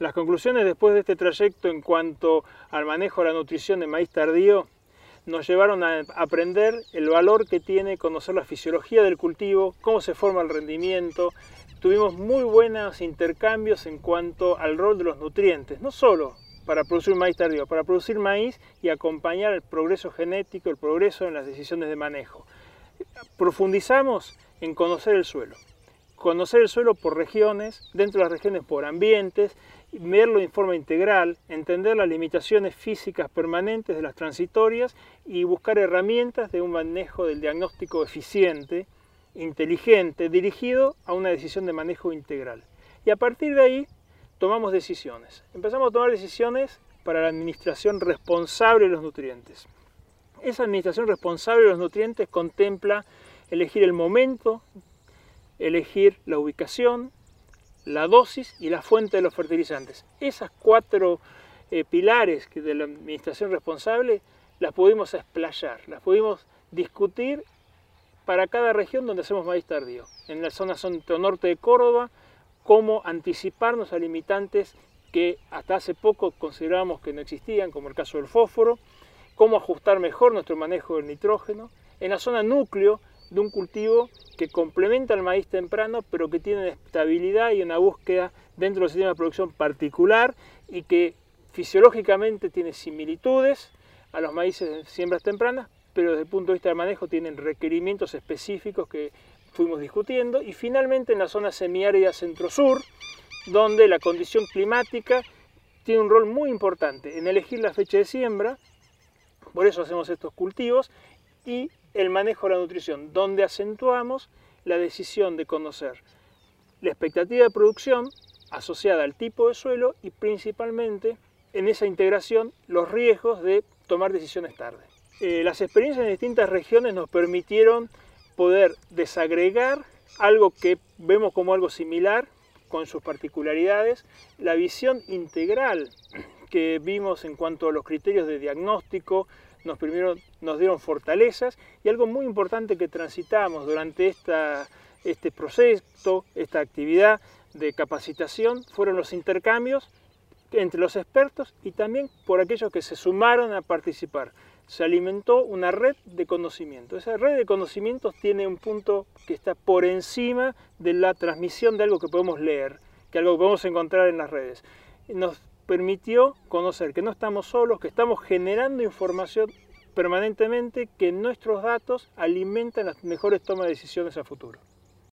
Las conclusiones después de este trayecto en cuanto al manejo de la nutrición de maíz tardío nos llevaron a aprender el valor que tiene conocer la fisiología del cultivo, cómo se forma el rendimiento. Tuvimos muy buenos intercambios en cuanto al rol de los nutrientes, no solo para producir maíz tardío, para producir maíz y acompañar el progreso genético, el progreso en las decisiones de manejo. Profundizamos en conocer el suelo, conocer el suelo por regiones, dentro de las regiones por ambientes, verlo en forma integral, entender las limitaciones físicas permanentes de las transitorias y buscar herramientas de un manejo del diagnóstico eficiente, inteligente, dirigido a una decisión de manejo integral. Y a partir de ahí tomamos decisiones. Empezamos a tomar decisiones para la administración responsable de los nutrientes. Esa administración responsable de los nutrientes contempla elegir el momento, elegir la ubicación, la dosis y la fuente de los fertilizantes. Esas cuatro eh, pilares de la administración responsable las pudimos explayar, las pudimos discutir para cada región donde hacemos maíz tardío. En la zona centro norte de Córdoba, cómo anticiparnos a limitantes que hasta hace poco considerábamos que no existían, como el caso del fósforo, cómo ajustar mejor nuestro manejo del nitrógeno. En la zona núcleo, de un cultivo que complementa al maíz temprano, pero que tiene estabilidad y una búsqueda dentro del sistema de producción particular y que fisiológicamente tiene similitudes a los maíces de siembras tempranas, pero desde el punto de vista del manejo tienen requerimientos específicos que fuimos discutiendo. Y finalmente en la zona semiárida centro-sur, donde la condición climática tiene un rol muy importante en elegir la fecha de siembra, por eso hacemos estos cultivos, y el manejo de la nutrición, donde acentuamos la decisión de conocer la expectativa de producción asociada al tipo de suelo y principalmente en esa integración los riesgos de tomar decisiones tarde. Eh, las experiencias en distintas regiones nos permitieron poder desagregar algo que vemos como algo similar con sus particularidades, la visión integral que vimos en cuanto a los criterios de diagnóstico, nos, primero, nos dieron fortalezas y algo muy importante que transitamos durante este proceso, esta actividad de capacitación, fueron los intercambios entre los expertos y también por aquellos que se sumaron a participar. Se alimentó una red de conocimiento. Esa red de conocimientos tiene un punto que está por encima de la transmisión de algo que podemos leer, que algo que podemos encontrar en las redes. Permitió conocer que no estamos solos, que estamos generando información permanentemente, que nuestros datos alimentan las mejores tomas de decisiones a futuro.